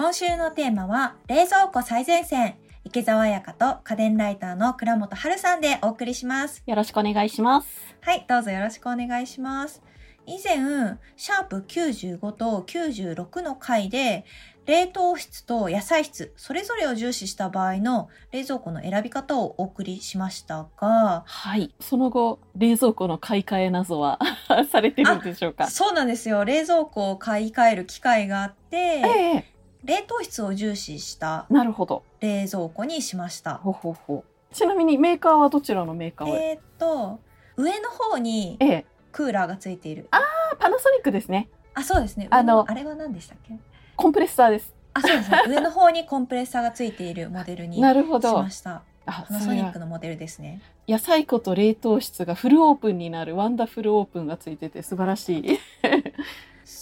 今週のテーマは冷蔵庫最前線。池澤彩香と家電ライターの倉本春さんでお送りします。よろしくお願いします。はいどうぞよろしくお願いします。以前シャープ95と96の回で冷凍室と野菜室それぞれを重視した場合の冷蔵庫の選び方をお送りしましたが。はい。その後、冷蔵庫の買い替え謎は されてるんでしょうか？そうなんですよ。冷蔵庫を買い替える機会があって、ええ冷凍室を重視したなるほど。冷蔵庫にしました。ほうほうほう。ちなみにメーカーはどちらのメーカーをええーっと、上の方にえクーラーがついている。あパナソニックですね。あ、そうですね。あの上あれは何でしたっけ？コンプレッサーです。あ、そうですね。上の方にコンプレッサーがついているモデルにしなるほどま。した。あパナソニックのモデルですね。野菜庫と冷凍室がフルオープンになるワンダフルオープンがついてて素晴らしい。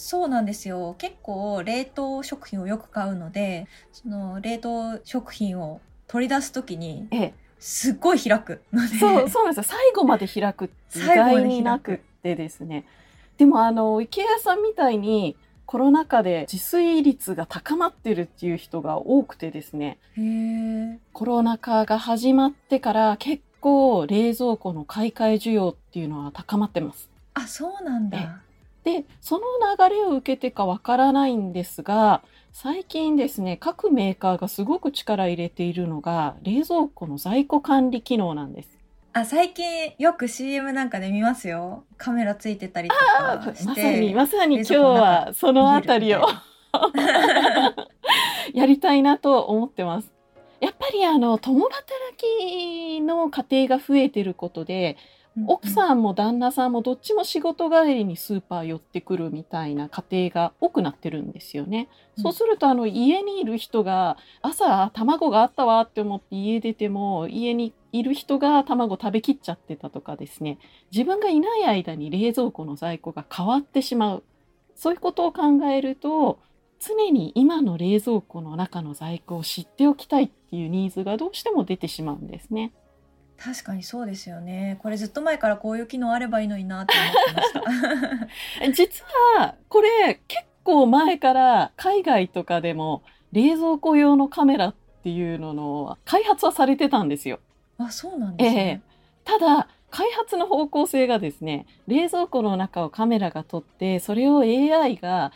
そうなんですよ。結構冷凍食品をよく買うので、その冷凍食品を取り出すときにええ、すっごい開くので。そうそうなんですよ最後まで開くって意外になくってですねでもあの池谷さんみたいにコロナ禍で自炊率が高まってるっていう人が多くてですねコロナ禍が始まってから結構冷蔵庫の買い替え需要っていうのは高まってます。あ、そうなんだ。でその流れを受けてかわからないんですが最近ですね各メーカーがすごく力入れているのが冷蔵庫の在庫管理機能なんです。あ、最近よく CM なんかで見ますよ。カメラついてたりとあかしまさにて。まさに今日はそのあたりを やりたいなと思ってます。やっぱりあの共働きの家庭が増えてることで奥ん。さんも旦那さんもどっちも仕事帰りにスーパー寄ってくるみたいな家庭が多くなってるんですよね。うんそうするとあの家にいる人が朝卵があったわって思って家出ても家にいる人が卵食べきっちゃってたとかですね自分がいない間に冷蔵庫の在庫が変わってしまうそういうことを考えると常に今の冷蔵庫の中の在庫を知っておきたいっていうニーズがどうしても出てしまうんですね。確かにそうですよね。これずっと前からこういう機能あればいいのになって思ってました。実はこれ結構前から海外とかでも冷蔵庫用のカメラっていうのの開発はされてたんですよ。あ、そうなんですね。ただ開発の方向性がですね冷蔵庫の中をカメラが撮ってそれを AI が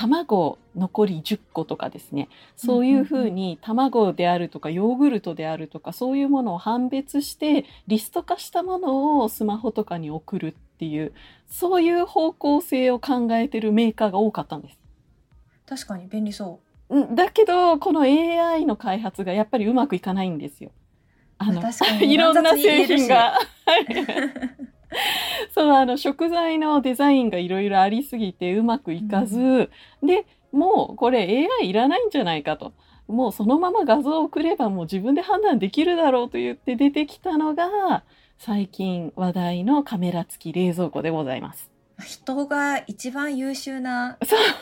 卵残り10個とかですねそういうふうに卵であるとかヨーグルトであるとかそういうものを判別してリスト化したものをスマホとかに送るっていうそういう方向性を考えてるメーカーが多かったんです。確かに便利そうんだけどこの AI の開発がやっぱりうまくいかないんですよ。あの いろんな製品が。う。そうあの食材のデザインがいろいろありすぎてうまくいかず、でもうこれ AI いらないんじゃないかともうそのまま画像を送ればもう自分で判断できるだろうと言って出てきたのが最近話題のカメラ付き冷蔵庫でございます。人が一番優秀な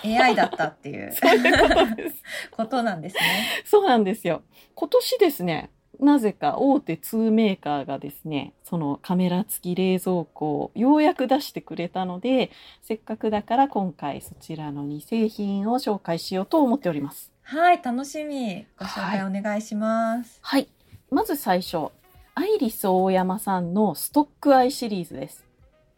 AI だったっていう そういうことです。ことなんですね。そうなんですよ。今年ですね、なぜか大手2メーカーがですね、そのカメラ付き冷蔵庫をようやく出してくれたので、せっかくだから今回そちらの2製品を紹介しようと思っております。はい、楽しみ。ご紹介お願いします。はい。まず最初、アイリス大山さんのストックアイシリーズです。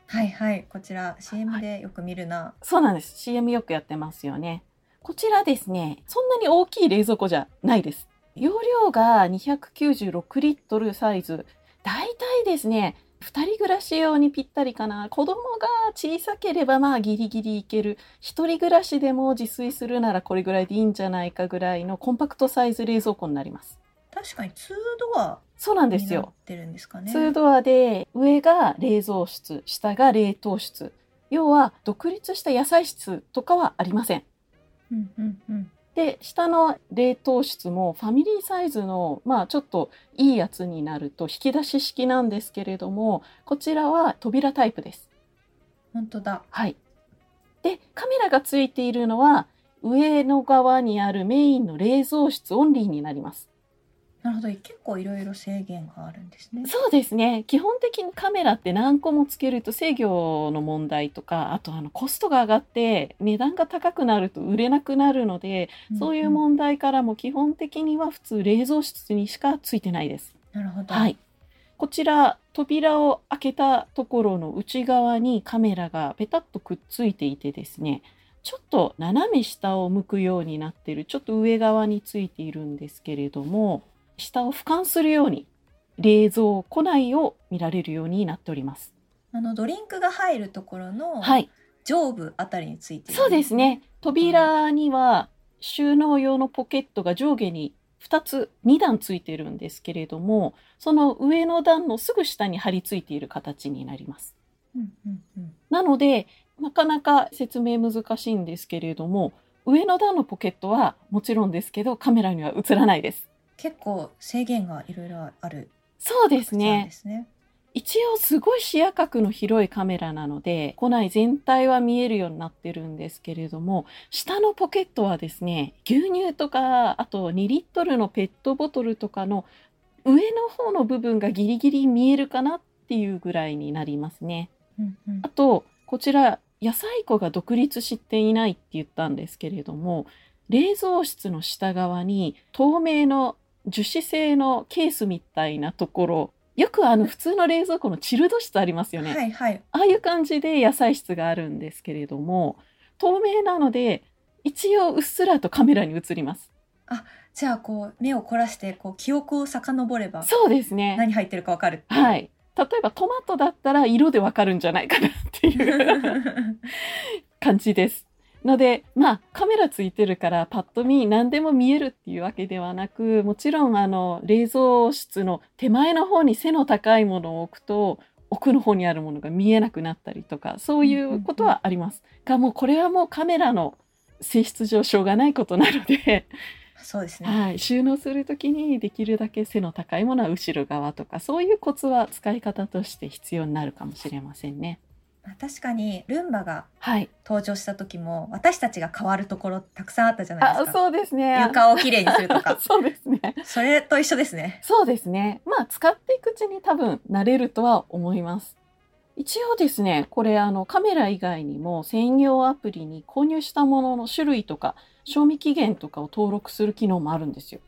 はいはい、こちら CM でよく見るな。そうなんです。CM よくやってますよね。こちらですね、そんなに大きい冷蔵庫じゃないです。容量が296リットルサイズ。だいたいですね、2人暮らし用にぴったりかな。子供が小さければまあギリギリいける。一人暮らしでも自炊するならこれぐらいでいいんじゃないかぐらいのコンパクトサイズ冷蔵庫になります。確かに2ドアそうなんですよ。てるんですかね。2ドアで上が冷蔵室、下が冷凍室。要は独立した野菜室とかはありません。うんうんうん。で下の冷凍室もファミリーサイズのまあちょっといいやつになると引き出し式なんですけれどもこちらは扉タイプです。本当だ。はい、でカメラがついているのは上の側にあるメインの冷蔵室オンリーになります。なるほど結構いろいろ制限があるんですね。そうですね基本的にカメラって何個もつけると制御の問題とかあとあのコストが上がって値段が高くなると売れなくなるので、そういう問題からも基本的には普通冷蔵室にしかついてないです。なるほど。はい。こちら扉を開けたところの内側にカメラがペタッとくっついていてですねちょっと斜め下を向くようになっているちょっと上側についているんですけれども下を俯瞰するように冷蔵庫内を見られるようになっております。あのドリンクが入るところのはい、上部あたりについているそうですね。扉には収納用のポケットが上下に2つ2段ついてるんですけれどもその上の段のすぐ下に貼り付いている形になります。うんうんうんなのでなかなか説明難しいんですけれども上の段のポケットはもちろんですけどカメラには映らないです。結構制限がいろいろあるそうですねで。すね。一応すごい視野角の広いカメラなので庫内全体は見えるようになってるんですけれども下のポケットはですね牛乳とかあと2リットルのペットボトルとかの上の方の部分がギリギリ見えるかなっていうぐらいになりますね。うんうんあとこちら野菜庫が独立していないって言ったんですけれども冷蔵室の下側に透明の樹脂製のケースみたいなところよくあの普通の冷蔵庫のチルド室ありますよね、はいはい。ああいう感じで野菜室があるんですけれども透明なので一応うっすらとカメラに映りますじゃあこう目を凝らしてこう記憶を遡ればそうですね何入ってるかわかる。はい例えばトマトだったら色でわかるんじゃないかなっていう 感じです。のでまあカメラついてるからパッと見何でも見えるっていうわけではなくもちろんあの冷蔵室の手前の方に背の高いものを置くと奥の方にあるものが見えなくなったりとかそういうことはあります。がもうこれはもうカメラの性質上しょうがないことなので、そうですね。はい、収納する時にできるだけ背の高いものは後ろ側とかそういうコツは使い方として必要になるかもしれませんね。まあ確かにルンバがはい、登場した時も私たちが変わるところたくさんあったじゃないですか。あそうですね。床をきれいにするとか そうですね。それと一緒ですね。そうですね。まあ使っていくうちに多分慣れるとは思います。一応ですね、これあのカメラ以外にも専用アプリに購入したものの種類とか賞味期限とかを登録する機能もあるんですよ。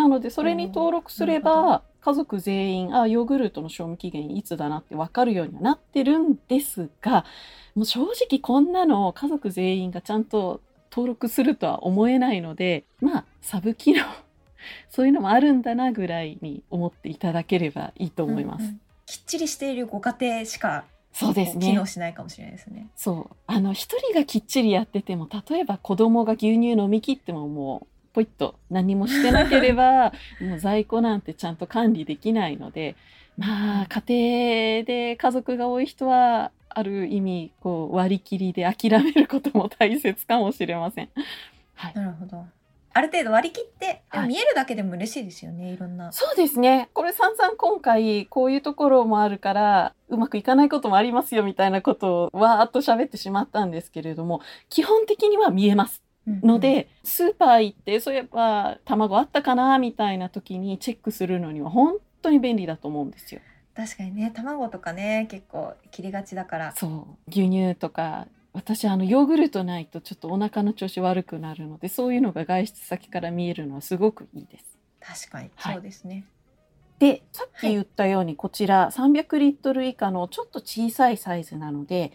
なのでそれに登録すれば家族全員あヨーグルトの賞味期限いつだなって分かるようにはなってるんですがもう正直こんなの家族全員がちゃんと登録するとは思えないのでまあサブ機能 そういうのもあるんだなぐらいに思っていただければいいと思います。うんうんきっちりしているご家庭しかそうですね機能。しないかもしれないですね。そうあの一人がきっちりやってても例えば子供が牛乳飲み切ってももうポイッと何もしてなければ もう在庫なんてちゃんと管理できないのでまあ家庭で家族が多い人はある意味こう割り切りで諦めることも大切かもしれません。はい、なるほど。ある程度割り切って、はい見えるだけでも嬉しいですよね。いろんな。そうですね。これ散々今回こういうところもあるからうまくいかないこともありますよみたいなことをわーっと喋ってしまったんですけれども基本的には見えます。うんので、スーパー行ってそういえば卵あったかなみたいな時にチェックするのには本当に便利だと思うんですよ。確かにね、卵とかね、結構切りがちだから。そう牛乳とか私あのヨーグルトないとちょっとお腹の調子悪くなるのでそういうのが外出先から見えるのはすごくいいです。確かに、はいそうですね。でさっき言ったようにこちら300リットル以下のちょっと小さいサイズなので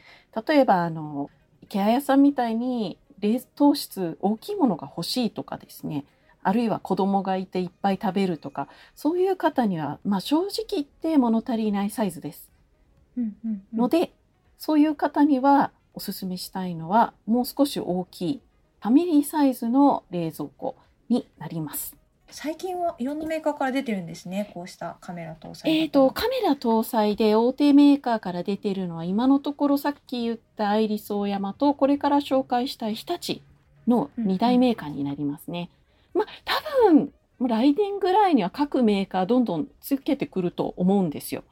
例えばあのケア屋さんみたいに冷凍室大きいものが欲しいとかですねあるいは子供がいていっぱい食べるとかそういう方には、まあ、正直言って物足りないサイズです。うんうんうんので、そういう方にはおすすめしたいのはもう少し大きいファミリーサイズの冷蔵庫になります。最近はいろんなメーカーから出てるんですね。こうしたカメラ搭載型。えー、とカメラ搭載で大手メーカーから出てるのは今のところさっき言ったアイリスオーヤマとこれから紹介したい日立の2大メーカーになりますね。まあ多分来年ぐらいには各メーカーどんどんつけてくると思うんですよ。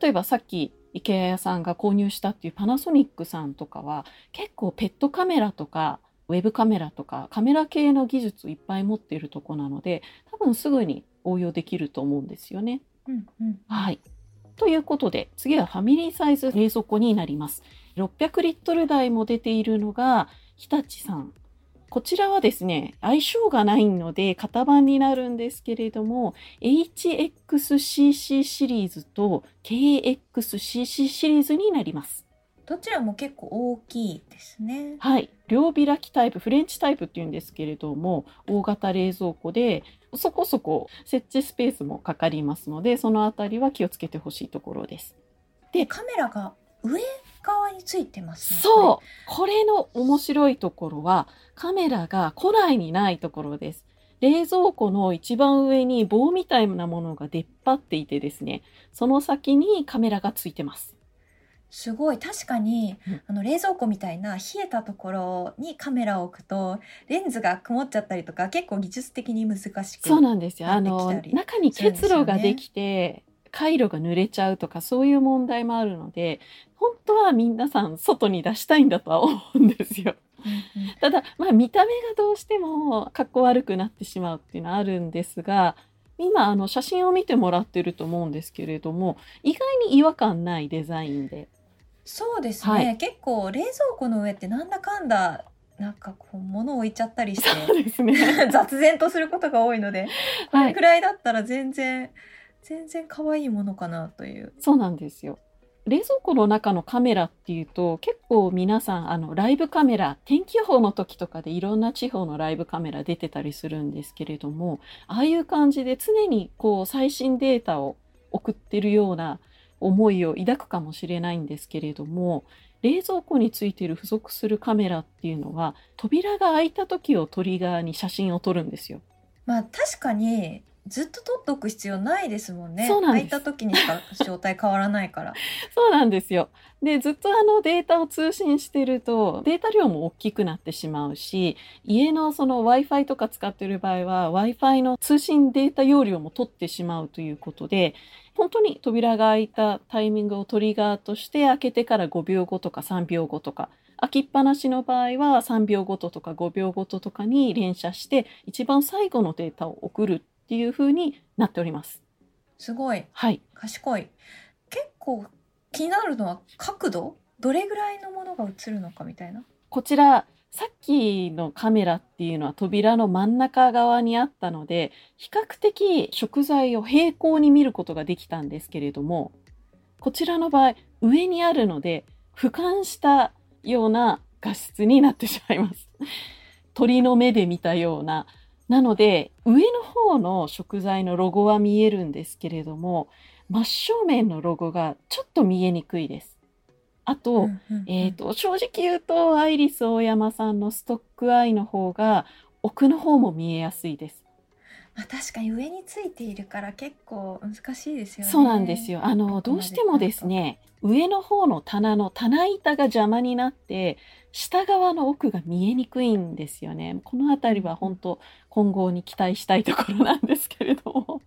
例えばさっき池谷屋さんが購入したっていうパナソニックさんとかは結構ペットカメラとかウェブカメラとかカメラ系の技術いっぱい持っているとこなので多分すぐに応用できると思うんですよね。うんうん。はい。ということで、次はファミリーサイズ冷蔵庫になります。600リットル台も出ているのが、日立さん。こちらはですね、相性がないので型番になるんですけれども、HXCC シリーズと KXCC シリーズになります。どちらも結構大きいですね。はい。両開きタイプ、フレンチタイプっていうんですけれども、大型冷蔵庫で、そこそこ設置スペースもかかりますので、そのあたりは気をつけてほしいところです。で、カメラが上側についてますね。そうこれの面白いところはカメラが庫内にないところです。冷蔵庫の一番上に棒みたいなものが出っ張っていてですね、その先にカメラがついてます。すごい。確かに、うん。あの冷蔵庫みたいな冷えたところにカメラを置くとレンズが曇っちゃったりとか結構技術的に難しくそうなんですよ。あの中に結露ができて、回路が濡れちゃうとかそういう問題もあるので、本当は皆さん外に出したいんだとは思うんですよ。ただ、まあ、見た目がどうしてもかっこ悪くなってしまうっていうのはあるんですが今あの写真を見てもらってると思うんですけれども意外に違和感ないデザインでそうですね、はい結構冷蔵庫の上ってなんだかんだなんかこう物を置いちゃったりしそうてですね。雑然とすることが多いのでこはいれく、らいだったら全然、全然可愛いものかなというそうなんですよ。冷蔵庫の中のカメラっていうと結構皆さんあのライブカメラ天気予報の時とかでいろんな地方のライブカメラ出てたりするんですけれどもああいう感じで常にこう最新データを送ってるような思いを抱くかもしれないんですけれども冷蔵庫についている付属するカメラっていうのは扉が開いた時をトリガーに写真を撮るんですよ。まあ確かにずっと撮っておく必要ないですもんね。そうなんです。開いた時にしか状態変わらないから。そうなんですよ。で、ずっとあのデータを通信してると、データ量も大きくなってしまうし、家のその Wi-Fi とか使ってる場合は、Wi-Fi の通信データ容量も取ってしまうということで、本当に扉が開いたタイミングをトリガーとして開けてから5秒後とか3秒後とか、開きっぱなしの場合は3秒ごととか5秒ごととかに連写して、一番最後のデータを送るっていう風になっております。すごいはい。賢い結構気になるのは角度？どれぐらいのものが映るのかみたいな？こちら、さっきのカメラっていうのは扉の真ん中側にあったので、比較的食材を平行に見ることができたんですけれども、こちらの場合、上にあるので、俯瞰したような画質になってしまいます。鳥の目で見たような。なので、上の方の食材のロゴは見えるんですけれども、真正面のロゴがちょっと見えにくいです。あと、うんうんうんえー、と正直言うとアイリス大山さんのストックアイの方が奥の方も見えやすいです。まあ、確かに上についているから結構難しいですよねそうなんですよ。あのどうしてもですね上の方の棚の棚板が邪魔になって下側の奥が見えにくいんですよね。この辺りは本当今後に期待したいところなんですけれども。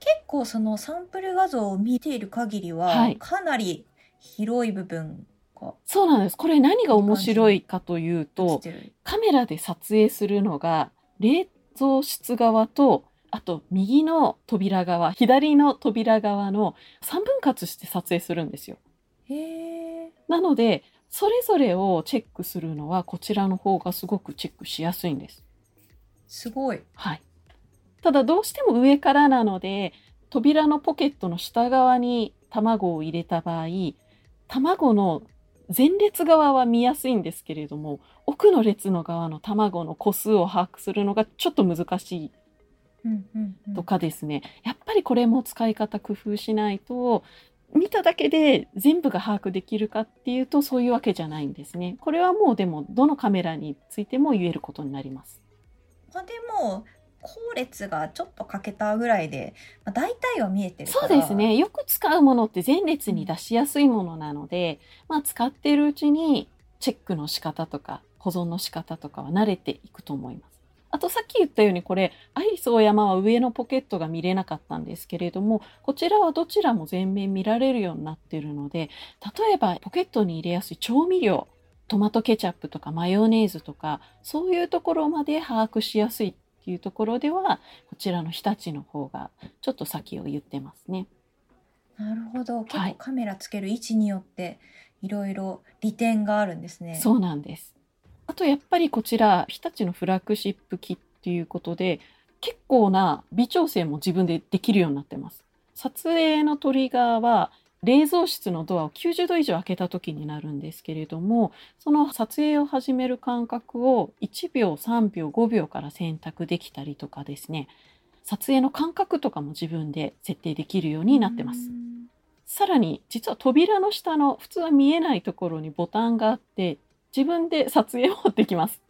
結構そのサンプル画像を見ている限りは、はいかなり広い部分がそうなんです。これ何が面白いかというとカメラで撮影するのが冷蔵室側とあと右の扉側左の扉側の3分割して撮影するんですよ。なのでそれぞれをチェックするのはこちらの方がすごくチェックしやすいんです。すごい。はい、ただどうしても上からなので扉のポケットの下側に卵を入れた場合卵の前列側は見やすいんですけれども奥の列の側の卵の個数を把握するのがちょっと難しい。うんうんうん。とかですね、やっぱりこれも使い方工夫しないと見ただけで全部が把握できるかっていうとそういうわけじゃないんですね。これはもうでもどのカメラについても言えることになります。まあでも後列がちょっと欠けたぐらいで、まあ、大体は見えてるそうですね。よく使うものって前列に出しやすいものなので、まあ使っているうちにチェックの仕方とか保存の仕方とかは慣れていくと思います。あとさっき言ったようにこれアイリスオーヤマは上のポケットが見れなかったんですけれどもこちらはどちらも全面見られるようになっているので例えばポケットに入れやすい調味料トマトケチャップとかマヨネーズとかそういうところまで把握しやすいっっていうところではこちらの日立の方がちょっと先を言ってますね。なるほど。結はい構カメラつける位置によっていろいろ利点があるんですね。そうなんです。あとやっぱりこちら日立のフラッグシップ機っていうことで結構な微調整も自分でできるようになってます。撮影のトリガーは冷蔵室のドアを90度以上開けた時になるんですけれどもその撮影を始める間隔を1秒3秒5秒から選択できたりとかですね撮影の間隔とかも自分で設定できるようになってますう。んさらに実は扉の下の普通は見えないところにボタンがあって自分で撮影をできます。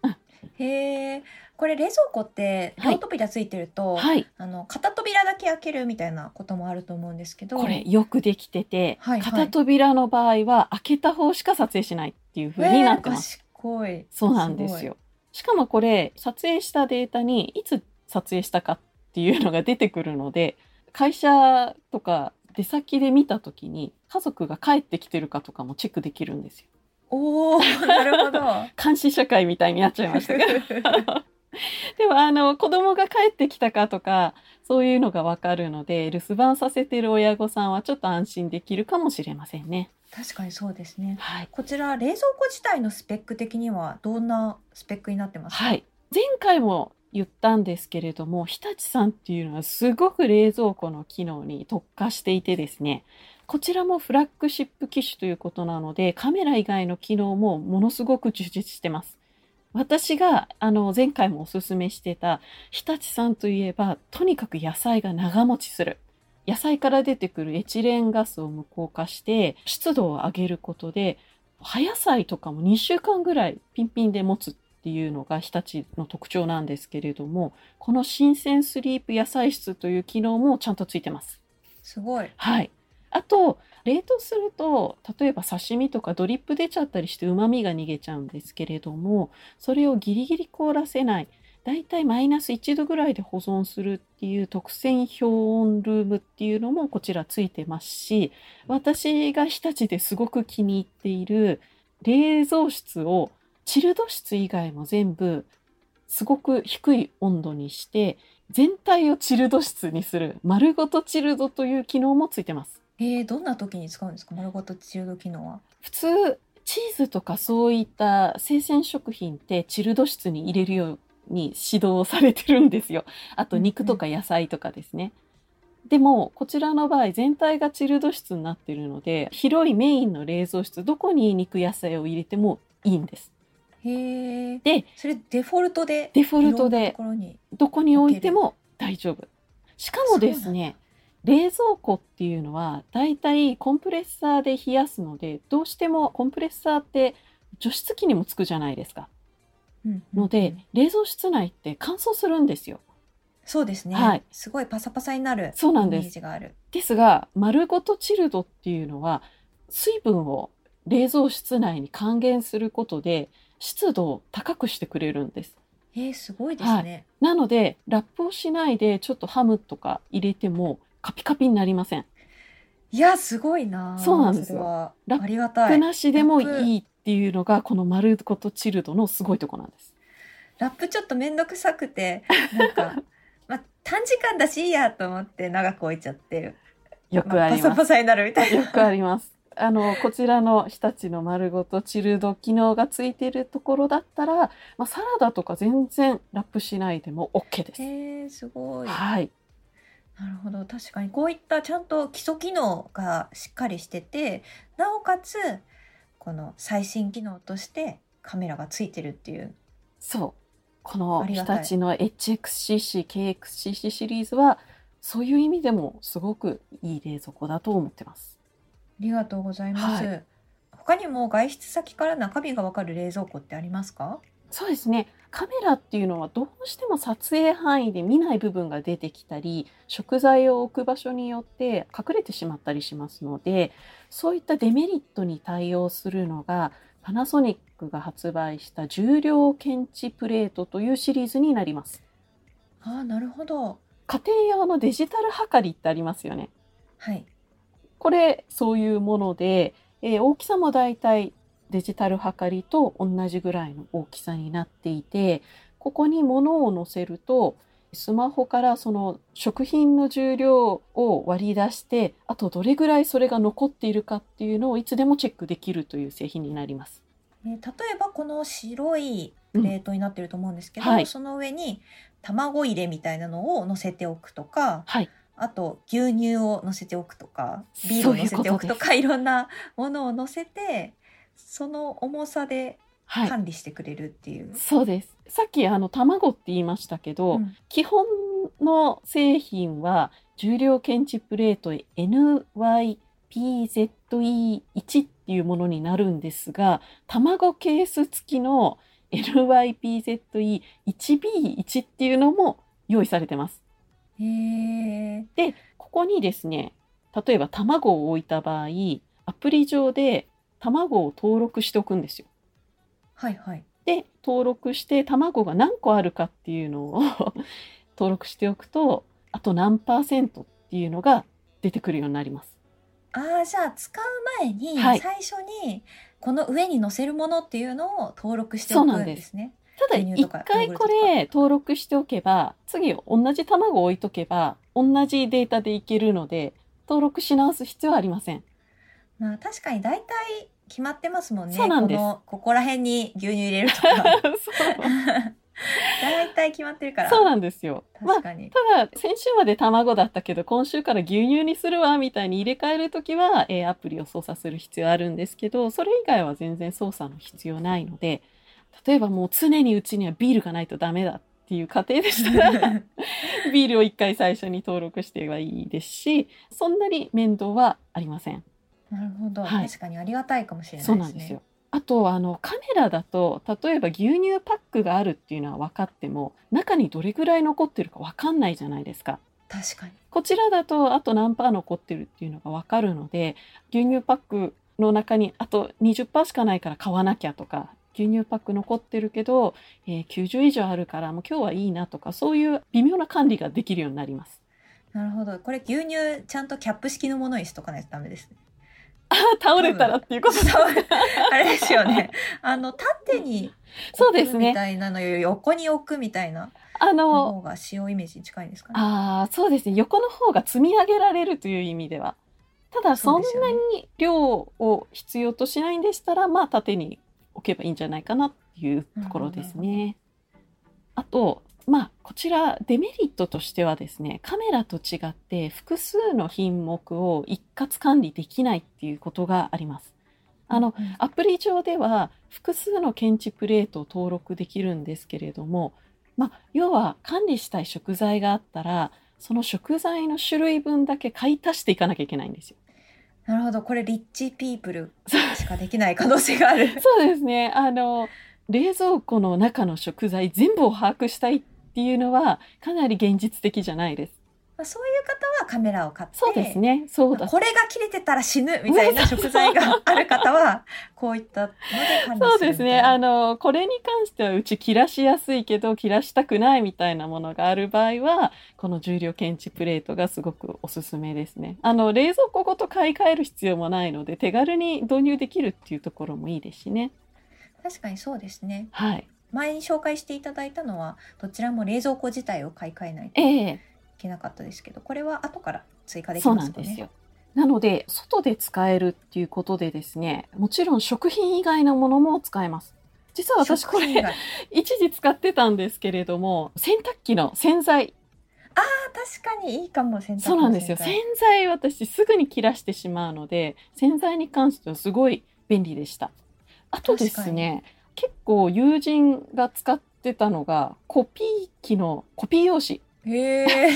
へえ。これ冷蔵庫ってはい両扉ついてると、はい、あの片扉だけ開けるみたいなこともあると思うんですけど、これよくできてて、はいはい片扉の場合は開けた方しか撮影しないっていう風になってます。えい。そうなんですよ。しかもこれ撮影したデータにいつ撮影したかっていうのが出てくるので会社とか出先で見た時に家族が帰ってきてるかとかもチェックできるんですよ。おお、なるほど。監視社会みたいになっちゃいましたけど。でもあの子供が帰ってきたかとかそういうのがわかるので留守番させてる親御さんはちょっと安心できるかもしれませんね。確かにそうですね。はい。こちら冷蔵庫自体のスペック的にはどんなスペックになってますか？はい。前回も言ったんですけれども、日立さんっていうのはすごく冷蔵庫の機能に特化していてですね、こちらもフラッグシップ機種ということなので、カメラ以外の機能もものすごく充実してます。私があの前回もおすすめしてた日立さんといえば、とにかく野菜が長持ちする。野菜から出てくるエチレンガスを無効化して湿度を上げることで葉野菜とかも2週間ぐらいピンピンで持つっていうのが日立の特徴なんですけれどもこの新鮮スリープ野菜室という機能もちゃんとついてます。すごい。はい。あと冷凍すると例えば刺身とかドリップ出ちゃったりして旨味が逃げちゃうんですけれどもそれをギリギリ凍らせないだいたいマイナス1度ぐらいで保存するっていう特選氷温ルームっていうのもこちらついてますし私が日立ですごく気に入っている冷蔵室をチルド室以外も全部すごく低い温度にして全体をチルド室にする丸ごとチルドという機能もついてます。えー、どんな時に使うんですか？丸ごとチルド機能は。普通チーズとかそういった生鮮食品ってチルド室に入れるように指導されてるんですよ。あと肉とか野菜とかですね。でもこちらの場合全体がチルド室になっているので広いメインの冷蔵室どこに肉野菜を入れてもいいんです。へえ。でそれデフォルトで。デフォルトで。どこに置いても大丈夫。しかもですね、冷蔵庫っていうのはだいたいコンプレッサーで冷やすので、どうしてもコンプレッサーって除湿機にもつくじゃないですか。うんので、冷蔵室内って乾燥するんですよ。そうですね。はいすごいパサパサになる。そうなんですイメージがある。ですが、丸ごとチルドっていうのは水分を冷蔵室内に還元することで湿度を高くしてくれるんです。えー、すごいですね。なので、ラップをしないでちょっとハムとか入れてもカピカピになりません。い、や、すごいな。そうなんですよラップなしでもいいっていうのがこの丸ごとチルドのすごいとこなんです。ラップちょっとめんどくさくて、なんか、まあ、短時間だしいいやと思って長く置いちゃって、よくまあパサあります。パサになるみたいな。よくあります。あの、こちらの日立の丸ごとチルド機能がついているところだったら、まあ、サラダとか全然ラップしないでも OK です。へえ、すごい。はい。なるほど。確かにこういったちゃんと基礎機能がしっかりしてて、なおかつ、この最新機能としてカメラがついてるっていう。そう。この日立の HXCC、KXCC シリーズは、そういう意味でもすごくいい冷蔵庫だと思ってます。ありがとうございます。は他にも外出先から中身がわかる冷蔵庫ってありますか？そうですね。カメラっていうのはどうしても撮影範囲で見ない部分が出てきたり、食材を置く場所によって隠れてしまったりしますので、そういったデメリットに対応するのが、パナソニックが発売した重量検知プレートというシリーズになります。ああ、なるほど。家庭用のデジタル測りってありますよね。はい。これ、そういうもので、えー大きさもだいたいデジタル測りと同じぐらいの大きさになっていて、ここに物を載せるとスマホからその食品の重量を割り出してあとどれぐらいそれが残っているかっていうのをいつでもチェックできるという製品になります。えー例えばこの白いプレートになってると思うんですけど、うんはい。その上に卵入れみたいなのを乗せておくとかはい、あと牛乳を乗せておくとかビールを乗せておくとかいろんなものを乗せてその重さではい、管理してくれるっていう。そうです。さっきあの卵って言いましたけど、うん基本の製品は重量検知プレート NYPZE1 っていうものになるんですが卵ケース付きの NYPZE1B1 っていうのも用意されてます。でここにですね例えば卵を置いた場合アプリ上で卵を登録しておくんですよ。はいはい。で登録して卵が何個あるかっていうのを 登録しておくとあと何パーセントっていうのが出てくるようになります。ああじゃあ使う前にはい最初にこの上に載せるものっていうのを登録しておくんですね。ただ一回これ登録しておけば次同じ卵を置いとけば同じデータでいけるので登録し直す必要はありません。まあ確かに大体決まってますもんね。そうなんですこのここら辺に牛乳入れるとか。大体決まってるから。そうなんですよ。まあ確かに。ただ先週まで卵だったけど今週から牛乳にするわみたいに入れ替えるときは、えーアプリを操作する必要あるんですけどそれ以外は全然操作の必要ないので例えばもう常にうちにはビールがないとダメだっていう家庭でしたら ビールを1回最初に登録してはいいですしそんなに面倒はありません。なるほど、はい確かにありがたいかもしれないですね。そうなんですよ。あとあのカメラだと例えば牛乳パックがあるっていうのは分かっても中にどれぐらい残ってるか分かんないじゃないですか。確かに。こちらだとあと何パー残ってるっていうのが分かるので牛乳パックの中にあと20%しかないから買わなきゃとか牛乳パック残ってるけど、えー90以上あるからもう今日はいいなとかそういう微妙な管理ができるようになります。なるほど。これ牛乳ちゃんとキャップ式のものにしとかないとダメですね。あ倒れたらっていうことそうあれですよね。あの縦に そうですみたいなのより横に置くみたいなあのの方が使用イメージに近いんですかね。ああそうですね横の方が積み上げられるという意味ではただそんなに量を必要としないんでしたらまあ縦に置けばいいんじゃないかなっていうところですね。あとまあこちらデメリットとしてはですねカメラと違って複数の品目を一括管理できないっていうことがあります。あのうんアプリ上では複数の検知プレートを登録できるんですけれども、まあ、要は管理したい食材があったらその食材の種類分だけ買い足していかなきゃいけないんですよ。なるほど。これリッチピープルしかできない可能性がある。そうですねあの冷蔵庫の中の食材全部を把握したいっていうのはかなり現実的じゃないです。まあ、そういう方はカメラを買って、そうですねそうだこれが切れてたら死ぬみたいな食材がある方は、こういったので管理する。そうですね。あの、これに関してはうち切らしやすいけど切らしたくないみたいなものがある場合は、この重量検知プレートがすごくおすすめですね。あの、冷蔵庫ごと買い替える必要もないので、手軽に導入できるっていうところもいいですしね。確かにそうですね。はい。前に紹介していただいたのは、どちらも冷蔵庫自体を買い替えないとえいえけなかったですけど、これは後から追加できますかね。なんですよ。なので、外で使えるっていうことでですね、もちろん食品以外のものも使えます。実は私これ一時使ってたんですけれども、洗濯機の洗剤あ確かにいいかも洗濯そうなんですよ。洗剤私すぐに切らしてしまうので、洗剤に関してはすごい便利でした。あとですね、結構友人が使ってたのがコピー機のコピー用紙。へえ。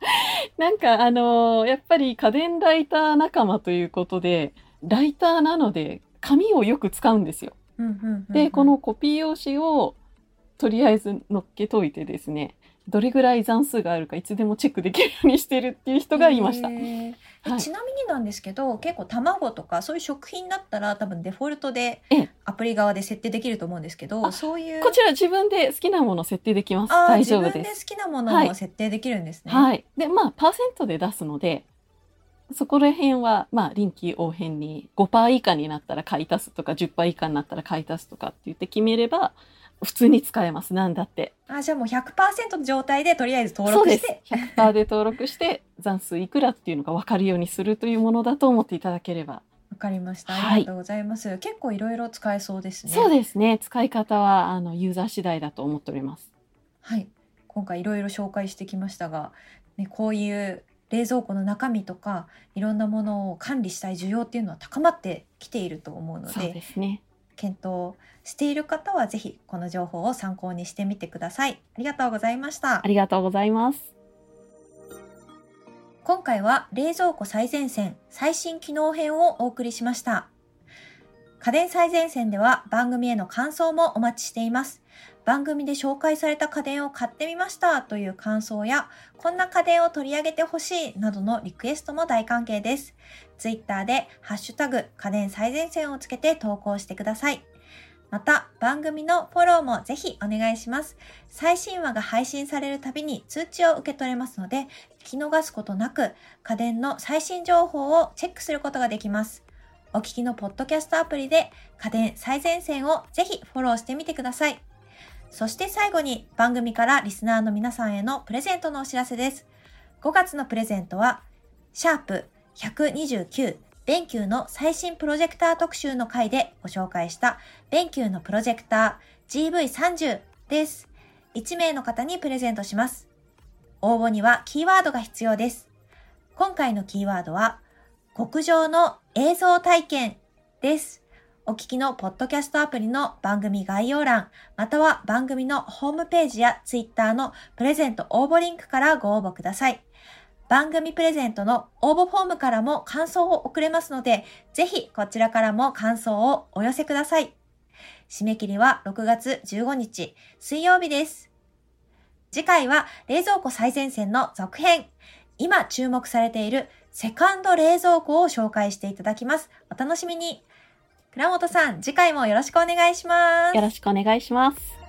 なんかあのーやっぱり家電ライター仲間ということで、ライターなので紙をよく使うんですよ。うんうんうんうんで、このコピー用紙をとりあえず乗っけといてですね、どれぐらい残数があるかいつでもチェックできるようにしてるっていう人がいました。へーえはいちなみになんですけど結構卵とかそういう食品だったら多分デフォルトでええアプリ側で設定できると思うんですけどあそういうこちら自分で好きなもの設定できます。大丈夫自分です。きなものはいを設定できるんですね。はい。で、まあ、パーセントで出すので、そこら辺は、まあ、臨機応変に5%以下になったら買い足すとか、10%以下になったら買い足すとかって言って決めれば、普通に使えます。なんだって。あ、じゃあもう100%の状態でとりあえず登そうです録して。。100%で登録して、残数いくらっていうのが分かるようにするというものだと思っていただければ。わかりました。はいありがとうございます。結構いろいろ使えそうですね。そうですね。使い方は、あの、ユーザー次第だと思っております。はい。今回いろいろ紹介してきましたが、ね、こういう冷蔵庫の中身とかいろんなものを管理したい需要っていうのは高まってきていると思うのそうでですね。検討している方はぜひこの情報を参考にしてみてください。ありがとうございましたあ。りがとうございます。今回は冷蔵庫最前線最新機能編をお送りしました。家電最前線では番組への感想もお待ちしています。番組で紹介された家電を買ってみましたという感想や、こんな家電を取り上げてほしいなどのリクエストも大歓迎です。ツイッターでハッシュタグ家電最前線をつけて投稿してください。また、番組のフォローもぜひお願いします。最新話が配信されるたびに通知を受け取れますので、聞き逃すことなく家電の最新情報をチェックすることができます。お聞きのポッドキャストアプリで家電最前線をぜひフォローしてみてください。そして最後に番組からリスナーの皆さんへのプレゼントのお知らせです。5月のプレゼントは、シャープ129ベンキューの最新プロジェクター特集の回でご紹介したベンキューのプロジェクター GV30 です。1名の方にプレゼントします。応募にはキーワードが必要です。今回のキーワードは、極上の映像体験です。お聞きのポッドキャストアプリの番組概要欄、または番組のホームページやツイッターのプレゼント応募リンクからご応募ください。番組プレゼントの応募フォームからも感想を送れますので、ぜひこちらからも感想をお寄せください。締め切りは6月15日水曜日です。次回は冷蔵庫最前線の続編。今注目されているセカンド冷蔵庫を紹介していただきます。お楽しみに。倉本さん、次回もよろしくお願いしますよ。ろしくお願いします。